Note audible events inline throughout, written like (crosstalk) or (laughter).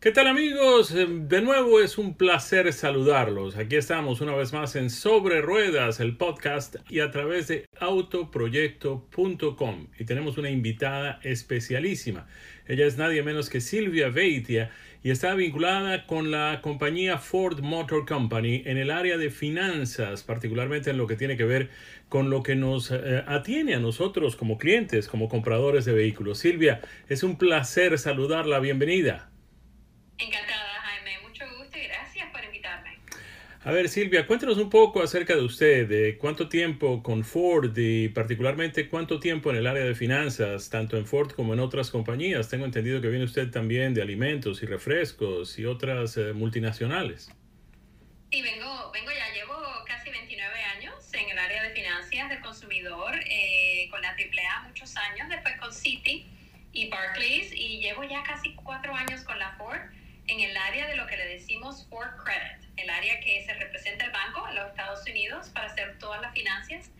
¿Qué tal amigos? Eh, de nuevo es un placer saludarlos. Aquí estamos una vez más en Sobre Ruedas, el podcast, y a través de autoproyecto.com. Y tenemos una invitada especialísima. Ella es nadie menos que Silvia Veitia y está vinculada con la compañía Ford Motor Company en el área de finanzas, particularmente en lo que tiene que ver con lo que nos eh, atiene a nosotros como clientes, como compradores de vehículos. Silvia, es un placer saludarla. Bienvenida. Encantada, Jaime. Mucho gusto y gracias por invitarme. A ver, Silvia, cuéntanos un poco acerca de usted, de cuánto tiempo con Ford y particularmente cuánto tiempo en el área de finanzas, tanto en Ford como en otras compañías. Tengo entendido que viene usted también de alimentos y refrescos y otras eh, multinacionales. Sí, vengo, vengo ya, llevo casi 29 años en el área de finanzas del consumidor, eh, con la AAA muchos años, después con Citi y Barclays y llevo ya casi cuatro años con la Ford en el área de lo que le decimos Ford Credit, el área que se representa el banco en los Estados Unidos para hacer todas las finanzas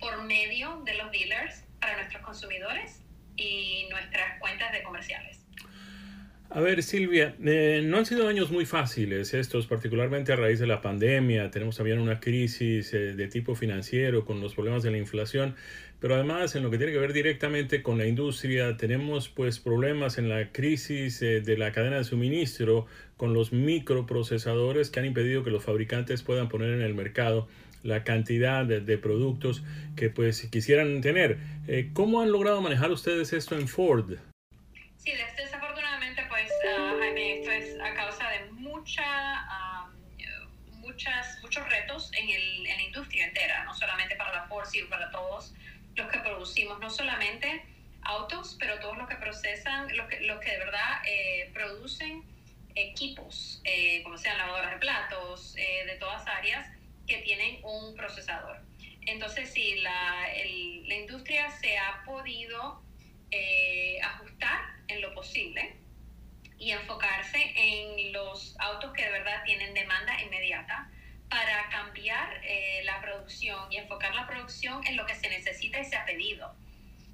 por medio de los dealers para nuestros consumidores y nuestras cuentas de comerciales. A ver, Silvia, eh, no han sido años muy fáciles estos, particularmente a raíz de la pandemia. Tenemos también una crisis eh, de tipo financiero con los problemas de la inflación, pero además en lo que tiene que ver directamente con la industria, tenemos pues problemas en la crisis eh, de la cadena de suministro con los microprocesadores que han impedido que los fabricantes puedan poner en el mercado la cantidad de, productos que pues quisieran tener. ¿Cómo han logrado manejar ustedes esto en Ford? Sí, muchas, muchos retos en, el, la industria entera, no solamente para la Ford, sino para todos los que producimos, no solamente autos, pero todos los que procesan, los que, los que de verdad eh, producen equipos, eh, como sean lavadoras de platos, eh, de todas áreas, que tienen un procesador. Entonces, sí, la, la industria se ha podido ajustar en lo posible y enfocarse en los autos que de verdad tienen demanda inmediata para cambiar eh, la producción y enfocar la producción en lo que se necesita y se ha pedido.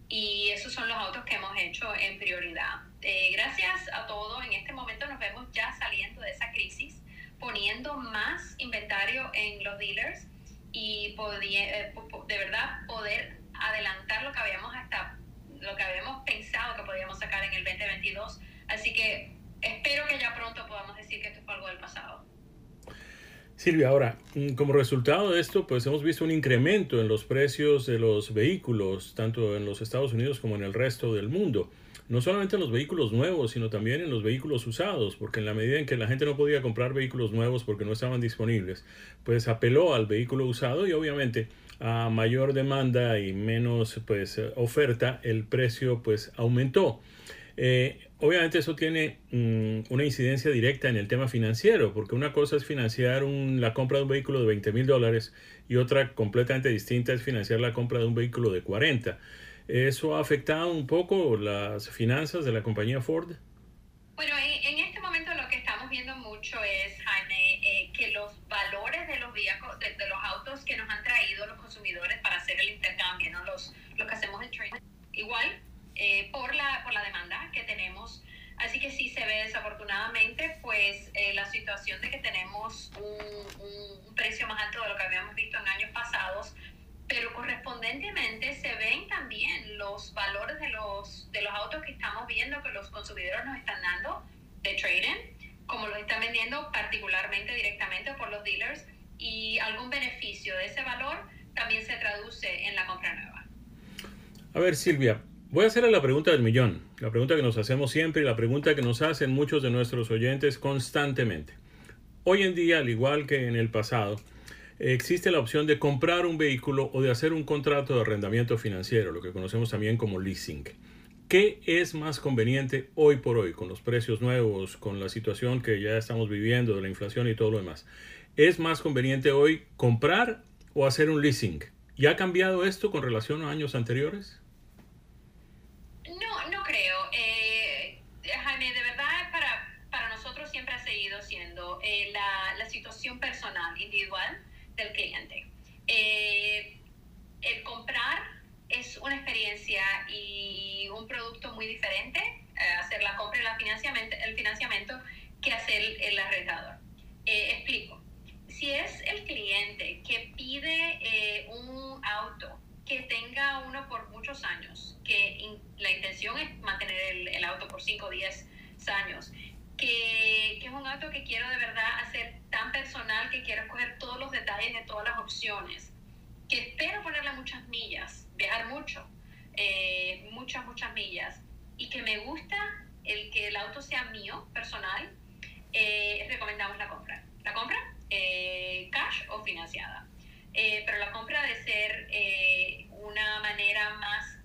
Y esos son los autos que hemos hecho en prioridad. Eh, gracias a todo, en este momento nos vemos ya saliendo de esa crisis, poniendo más inventario en los dealers y eh, de verdad poder adelantar lo que habíamos hasta lo que habíamos pensado que podíamos sacar en el 2022. Así que espero que ya pronto podamos decir que esto fue algo del pasado. Silvia, ahora, mm, como resultado de esto, pues hemos visto un incremento en los precios de los vehículos, tanto en los Estados Unidos como en el resto del mundo. No solamente en los vehículos nuevos, sino también en los vehículos usados, porque en la medida en que la gente no podía comprar vehículos nuevos porque no estaban disponibles, pues apeló al vehículo usado y obviamente a mayor demanda y menos pues oferta, el precio pues aumentó. Eh, obviamente eso tiene mm, una incidencia directa en el tema financiero, porque una cosa es financiar la compra de un vehículo de 20 mil dólares y otra completamente distinta es financiar la compra de un vehículo de 40. ¿Eso ha afectado un poco las finanzas de la compañía Ford? Bueno, en, este momento lo que estamos viendo mucho es, Jaime, eh, que los valores de los, de, de, los autos que nos han traído los consumidores para hacer el intercambio, ¿no? los, lo que hacemos en trading, igual eh, por, la, por la demanda que tenemos. Así que sí se ve desafortunadamente pues eh, la situación de que tenemos un, un, precio más alto de lo que habíamos visto en años pasados, pero correspondientemente se ven también los valores de los, de los autos que estamos viendo que los consumidores nos están dando de trading, como los están vendiendo particularmente directamente por los dealers y algún beneficio de ese valor también se traduce en la compra nueva. A ver Silvia, Voy a hacerle la pregunta del millón, la pregunta que nos hacemos siempre y la pregunta que nos hacen muchos de nuestros oyentes constantemente. Hoy en día, al igual que en el pasado, existe la opción de comprar un vehículo o de hacer un contrato de arrendamiento financiero, lo que conocemos también como leasing. ¿Qué es más conveniente hoy por hoy, con los precios nuevos, con la situación que ya estamos viviendo de la inflación y todo lo demás? ¿Es más conveniente hoy comprar o hacer un leasing? ¿Y ha cambiado esto con relación a años anteriores? venido siendo eh, la, la, situación personal, individual del cliente. Eh, el comprar es una experiencia y un producto muy diferente, eh, hacer la compra y la financiamiento, el financiamiento, que hacer el arrendador. Eh, explico. Si es el cliente que pide eh, un auto que tenga uno por muchos años, que in, la intención es mantener el, el auto por 5 o 10 años, quiero de verdad hacer tan personal que quiero escoger todos los detalles de todas las opciones, que espero ponerle muchas millas, viajar mucho, eh, muchas, muchas millas, y que me gusta el que el auto sea mío, personal, eh, recomendamos la compra. La compra, eh, cash o financiada. pero la compra debe ser una manera más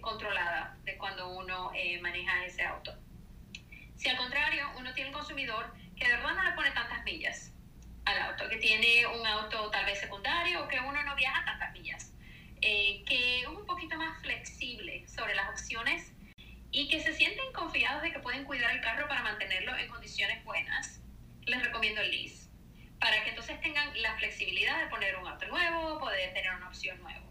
controlada de cuando uno maneja ese auto. Si al contrario, uno tiene un consumidor que de verdad no le pone tantas millas al auto, que tiene un auto tal vez secundario o que uno no viaja tantas millas, eh, que es un poquito más flexible sobre las opciones y que se sienten confiados de que pueden cuidar el carro para mantenerlo en condiciones buenas, les recomiendo el lease, para que entonces tengan la flexibilidad de poner un auto nuevo, poder tener una opción nueva.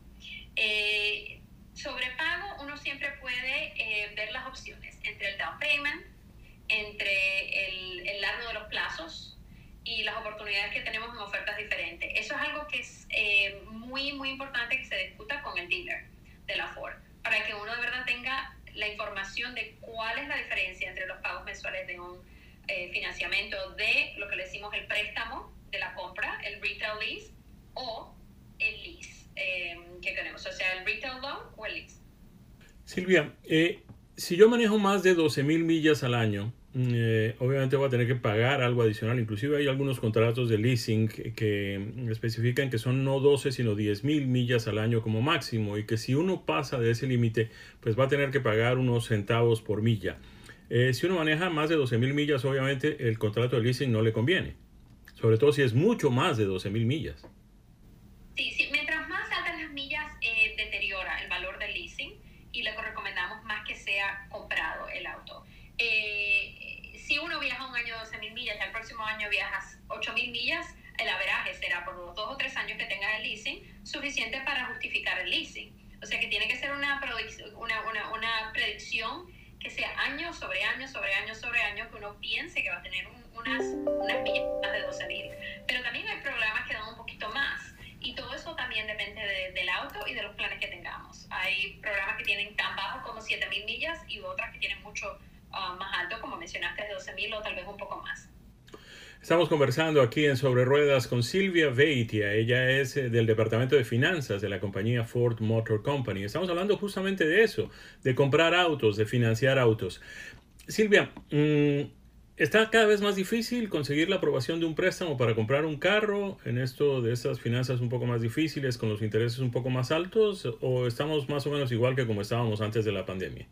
Eh, sobre pago, uno siempre puede eh, ver las opciones entre el down payment, entre el, el, largo de los plazos y las oportunidades que tenemos en ofertas diferentes. Eso es algo que es eh, muy, muy importante que se discuta con el dealer de la Ford, para que uno de verdad tenga la información de cuál es la diferencia entre los pagos mensuales de un eh, financiamiento de lo que le decimos el préstamo de la compra, el retail lease, o el lease eh, que tenemos, o sea, el retail loan o el lease. Silvia, eh, si yo manejo más de 12 mil millas al año, mm, eh, obviamente voy a tener que pagar algo adicional. Inclusive hay algunos contratos de leasing que, especifican que son no 12 sino 10 mil millas al año como máximo y que si uno pasa de ese límite pues va a tener que pagar unos centavos por milla. Eh, si uno maneja más de 12 mil millas obviamente el contrato de leasing no le conviene. Sobre todo si es mucho más de 12 mil millas. Sí, sí, mientras más altas las millas eh, deteriora el valor del leasing y le recomendamos más que sea comprado el auto. Eh, si uno viaja un año 12 mil millas y el próximo año viajas 8 mil millas, el averaje será por los dos o tres años que tengas el leasing suficiente para justificar el leasing. O sea que tiene que ser una, una, una, una predicción que sea año sobre año, sobre año, sobre año, que uno piense que va a tener unas, unas millas de 12 mil. Pero también hay programas que dan un poquito más y todo eso también depende del auto y de los planes que tengamos. Hay programas que tienen tan bajo como 7.000 millas y otras que tienen mucho ah, más alto, como mencionaste, de 12.000 o tal vez un poco más. Estamos conversando aquí en Sobre Ruedas con Silvia Veitia. Ella es eh, del Departamento de Finanzas de la compañía Ford Motor Company. Estamos hablando justamente de eso, de comprar autos, de financiar autos. Silvia, mmm, ¿Está cada vez más difícil conseguir la aprobación de un préstamo para comprar un carro en esto de esas finanzas un poco más difíciles, con los intereses un poco más altos, o estamos más o menos igual que como estábamos antes de la pandemia?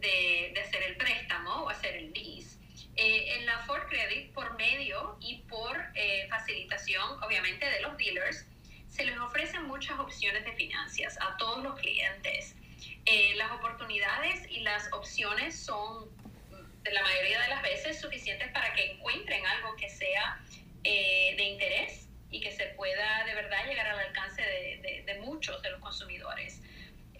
De, de, hacer el préstamo o hacer el lease. Eh, en la Ford Credit, por medio y por eh, facilitación, obviamente, de los dealers, se les ofrecen muchas opciones de finanzas a todos los clientes. Eh, las oportunidades y las opciones son de la mayoría de las veces suficientes para que encuentren algo que sea eh, de interés y que se pueda de verdad llegar al alcance de, de, muchos de los consumidores.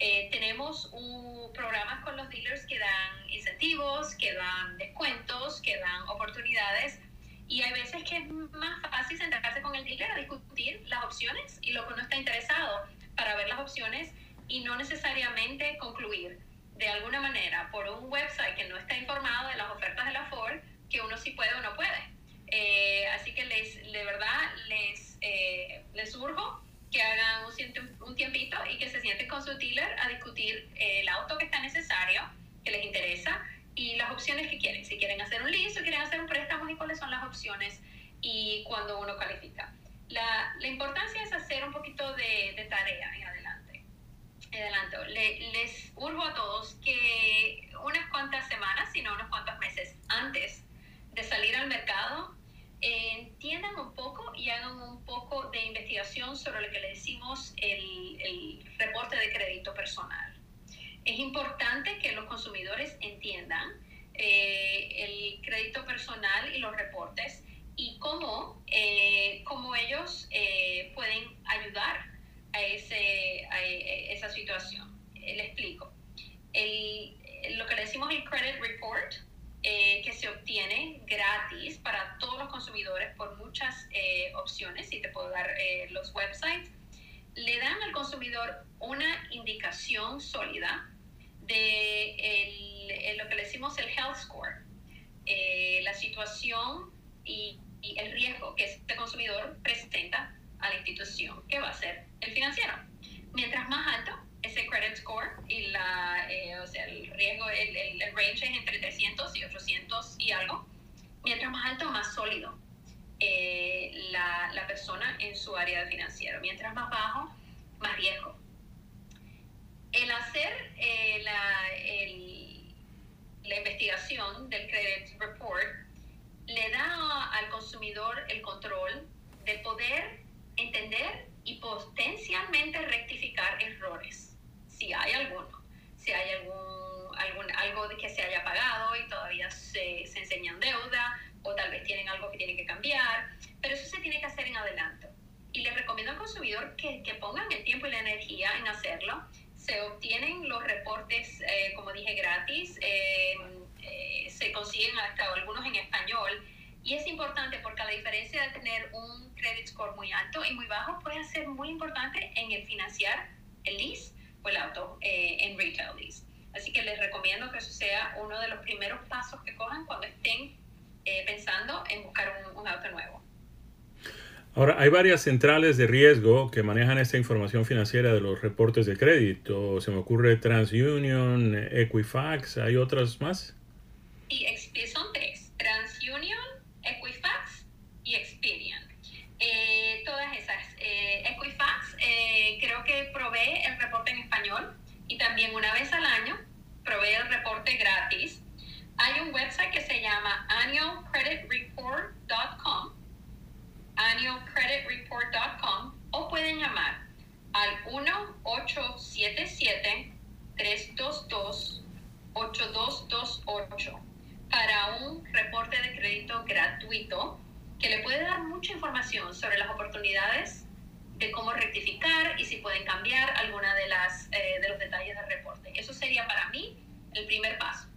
Eh, tenemos un, programas con los dealers que dan incentivos, que dan descuentos, que dan oportunidades y hay veces que es más fácil sentarse con el dealer a discutir las opciones y lo que uno está interesado para ver las opciones y no necesariamente concluir de alguna manera por un website que no está informado de las ofertas de la Ford que uno sí puede o no puede. Eh, así que les, de verdad les, eh, les urjo que hagan un, un tiempito y que se sienten con su dealer a discutir el auto que está necesario, que les interesa y las opciones que quieren, si quieren hacer un lease o quieren hacer un préstamo y cuáles son las opciones y cuando uno califica. La, la importancia es hacer un poquito de, de tarea en adelante. adelanto. Le, les urjo a todos que unas cuantas semanas, sino unos cuantos meses antes de salir al mercado, entiendan un poco y hagan un poco de investigación sobre lo que le decimos el, el reporte de crédito personal es importante que los consumidores entiendan eh, el crédito personal y los reportes y cómo, eh, cómo ellos eh, pueden ayudar a, ese, a esa situación. Le explico. El, lo que le decimos el credit report, persona en su área de financiero. Mientras más bajo, más riesgo. El hacer eh, la, el, la investigación del credit report le da al consumidor el control de poder entender y potencialmente rectificar errores, si hay alguno, si hay algún, algún algo que se haya pagado y todavía se, se enseña en deuda, o tal vez tienen algo que tienen que cambiar, pero eso se tiene que hacer en adelanto. Y les recomiendo al consumidor que, que pongan el tiempo y la energía en hacerlo. Se obtienen los reportes, eh, como dije, gratis, eh, eh, se consiguen hasta algunos en español. Y es importante porque a la diferencia de tener un credit score muy alto y muy bajo, puede ser muy importante en el financiar el lease o el auto en retail lease. Así que les recomiendo que eso sea uno de los primeros pasos que cojan cuando estén eh, pensando en buscar un, auto nuevo. Ahora, hay varias centrales de riesgo que manejan esta información financiera de los reportes de crédito. Se me ocurre TransUnion, Equifax, ¿hay otras más? Sí, son tres, TransUnion, Equifax y Experian. Eh, todas esas. Eh, Equifax creo que provee el reporte en español y también una vez al año provee el reporte gratis hay un website que se llama annualcreditreport.com, annualcreditreport.com, o pueden llamar al 1-877-322-8228 para un reporte de crédito gratuito que le puede dar mucha información sobre las oportunidades de cómo y si pueden cambiar alguna de las eh, de los detalles del reporte. Eso sería para mí el primer paso.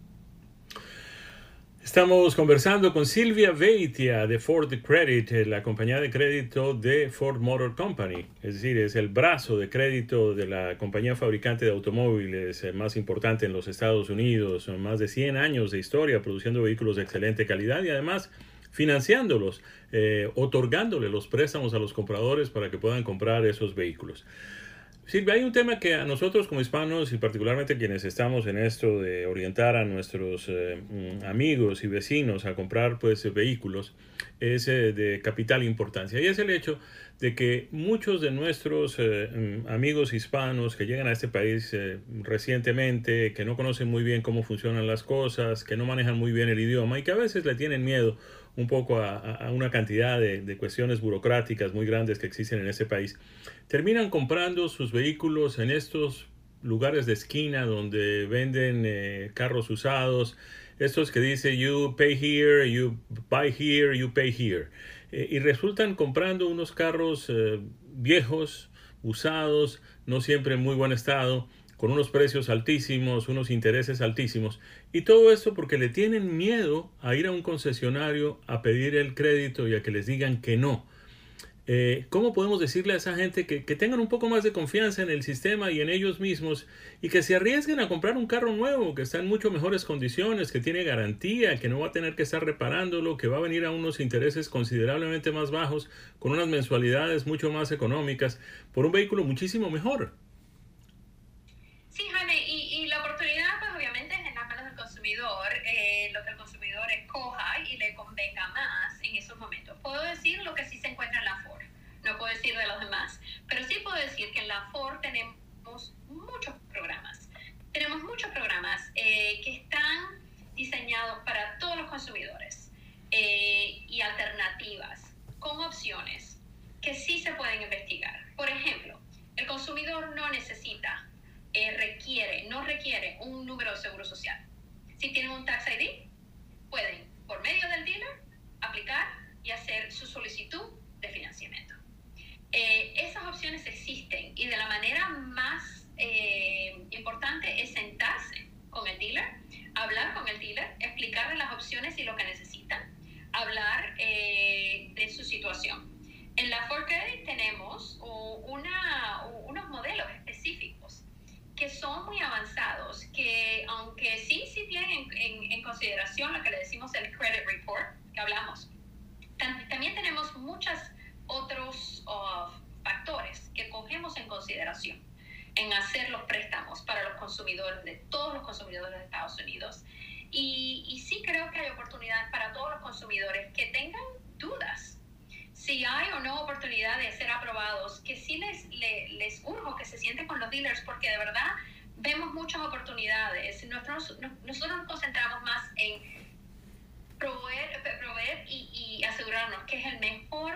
Estamos conversando con Silvia Veitia de Ford Credit, eh, la compañía de crédito de Ford Motor Company. Es decir, es el brazo de crédito de la compañía fabricante de automóviles eh, más importante en los Estados Unidos. Son más de 100 años de historia produciendo vehículos de excelente calidad y además financiándolos, eh, otorgándole los préstamos a los compradores para que puedan comprar esos vehículos. Silvia, hay un tema que a nosotros como hispanos y particularmente quienes estamos en esto de orientar a nuestros eh, mm, amigos y vecinos a comprar pues vehículos es eh, de capital importancia y es el hecho de que muchos de nuestros mm, amigos hispanos que llegan a este país recientemente, que no conocen muy bien cómo funcionan las cosas, que no manejan muy bien el idioma y que a veces le tienen miedo un poco a, una cantidad de, cuestiones burocráticas muy grandes que existen en ese país, terminan comprando sus vehículos en estos lugares de esquina donde venden eh, carros usados, estos que dice you pay here, you buy here, you pay here, eh, y resultan comprando unos carros eh, viejos, usados, no siempre en muy buen estado, con unos precios altísimos, unos intereses altísimos, y todo esto porque le tienen miedo a ir a un concesionario a pedir el crédito y a que les digan que no. Eh, ¿Cómo podemos decirle a esa gente que, que, tengan un poco más de confianza en el sistema y en ellos mismos y que se arriesguen a comprar un carro nuevo que está en mucho mejores condiciones, que tiene garantía, que no va a tener que estar reparándolo, que va a venir a unos intereses considerablemente más bajos, con unas mensualidades mucho más económicas, por un vehículo muchísimo mejor? Sí, Jaime, y, y la oportunidad pues obviamente es en las manos del consumidor, eh, lo que el consumidor escoja y le convenga más en esos momentos. Puedo decir lo que sí se encuentra en la Ford, no puedo decir de los demás, pero sí puedo decir que en la Ford tenemos muchos programas. Tenemos muchos programas eh, que están diseñados para todos los consumidores eh, y alternativas con opciones que sí se pueden investigar. Por ejemplo, el consumidor no necesita eh, requiere, no requiere un número de seguro social. Si tienen un Tax ID, pueden, por medio del dealer, aplicar y hacer su solicitud de financiamiento. Eh, esas opciones existen y de la manera más eh, importante es sentarse con el dealer, hablar con el dealer, explicarle las opciones y lo que necesitan, hablar de su situación. En la Ford tenemos una, en consideración en hacer los préstamos para los consumidores, de todos los consumidores de Estados Unidos. Y, y sí creo que hay oportunidades para todos los consumidores que tengan dudas si hay o no oportunidad de ser aprobados, que sí les, les, les que se sienten con los dealers porque de verdad vemos muchas oportunidades. Nosotros, nosotros nos concentramos más en proveer, proveer y, y, asegurarnos que es el mejor,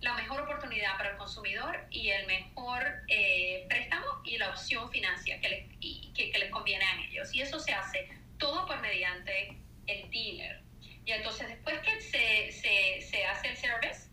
la mejor oportunidad para el consumidor y el mejor eh, préstamo y la opción financiera que les, que, que les conviene a ellos. Y eso se hace todo por mediante el dealer. Y entonces después que se, se, se hace el service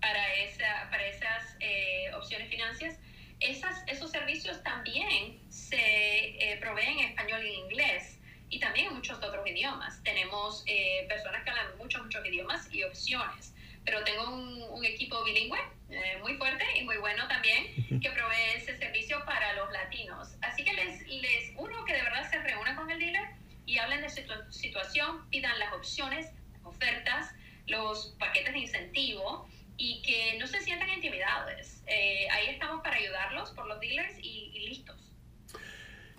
para, esa, para esas eh, opciones financieras, esas, esos servicios también se eh, proveen en español y en inglés y también en muchos otros idiomas. Tenemos eh, personas que hablan muchos, muchos idiomas y opciones, pero tengo un, un equipo bilingüe eh, muy fuerte y muy bueno también que provee ese servicio para los latinos. Así que les, les uno que de verdad se reúna con el dealer y hablen de su situación, pidan las opciones, las ofertas, paquetes de incentivo y que no se sientan intimidados. Eh, ahí estamos para ayudarlos por los dealers y, y, listos.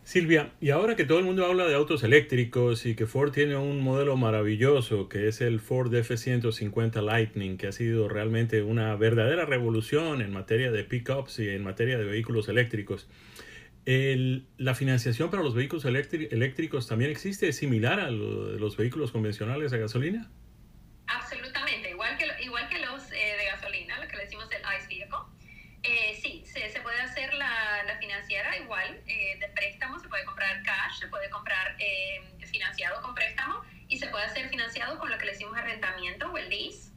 Silvia, y ahora que todo el mundo habla de autos eléctricos y que Ford tiene un modelo maravilloso que es el Ford F-150 Lightning, que ha sido realmente una verdadera revolución en materia de pickups y en materia de vehículos eléctricos, el, ¿la financiación para los vehículos eléctricos también existe? ¿Es similar a lo, los vehículos convencionales a gasolina? Absolutamente, igual que, igual que los eh, de gasolina, lo que le decimos el ICE vehicle. Eh, sí, se, se, puede hacer la, la financiera igual, eh, de préstamo, se puede comprar cash, se puede comprar eh, financiado con préstamo y se puede hacer financiado con lo que le decimos arrendamiento o el lease.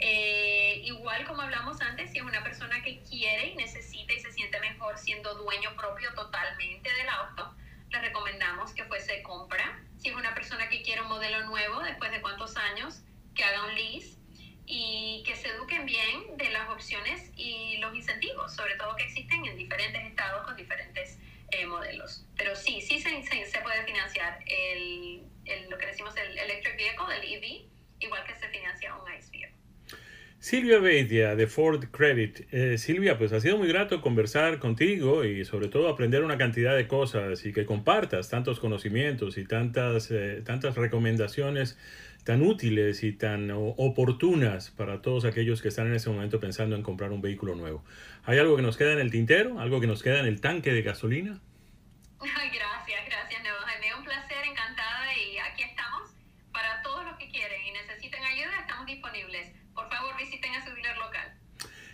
Eh, igual como hablamos antes, si es una persona que quiere y necesita y se siente mejor siendo dueño propio totalmente del auto, le recomendamos que fuese compra. Si es una persona que quiere un modelo nuevo, después de cuántos años, que haga un lease y que se eduquen bien de las opciones y los incentivos, sobre todo que existen en diferentes estados con diferentes eh, modelos. Pero sí, sí se, se, se puede financiar el, el, lo que decimos el electric vehicle, el EV, igual que se financia un ICE vehicle. Silvia Beitia de Ford Credit. Eh, Silvia, pues ha sido muy grato conversar contigo y sobre todo aprender una cantidad de cosas y que compartas tantos conocimientos y tantas, eh, tantas recomendaciones tan útiles y tan oportunas para todos aquellos que están en ese momento pensando en comprar un vehículo nuevo. ¿Hay algo que nos queda en el tintero? ¿Algo que nos queda en el tanque de gasolina? (laughs) Gracias, gracias, Nuevo Jaime. Un placer, encantada y aquí estamos para todos los que quieren y necesiten ayuda, estamos disponibles. Por favor, visiten a su dealer local.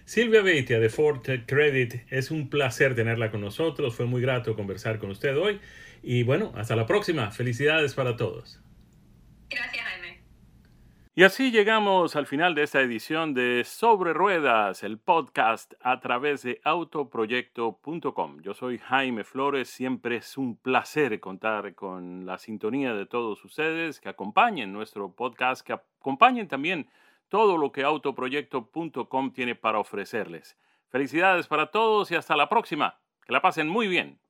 Silvia Beitia de Ford Credit, es un placer tenerla con nosotros. Fue muy grato conversar con usted hoy. Y bueno, hasta la próxima. Felicidades para todos. Y así llegamos al final de esta edición de Sobre Ruedas, el podcast a través de autoproyecto.com. Yo soy Jaime Flores, siempre es un placer contar con la sintonía de todos ustedes, que acompañen nuestro podcast, que acompañen también todo lo que autoproyecto.com tiene para ofrecerles. Felicidades para todos y hasta la próxima. Que la pasen muy bien.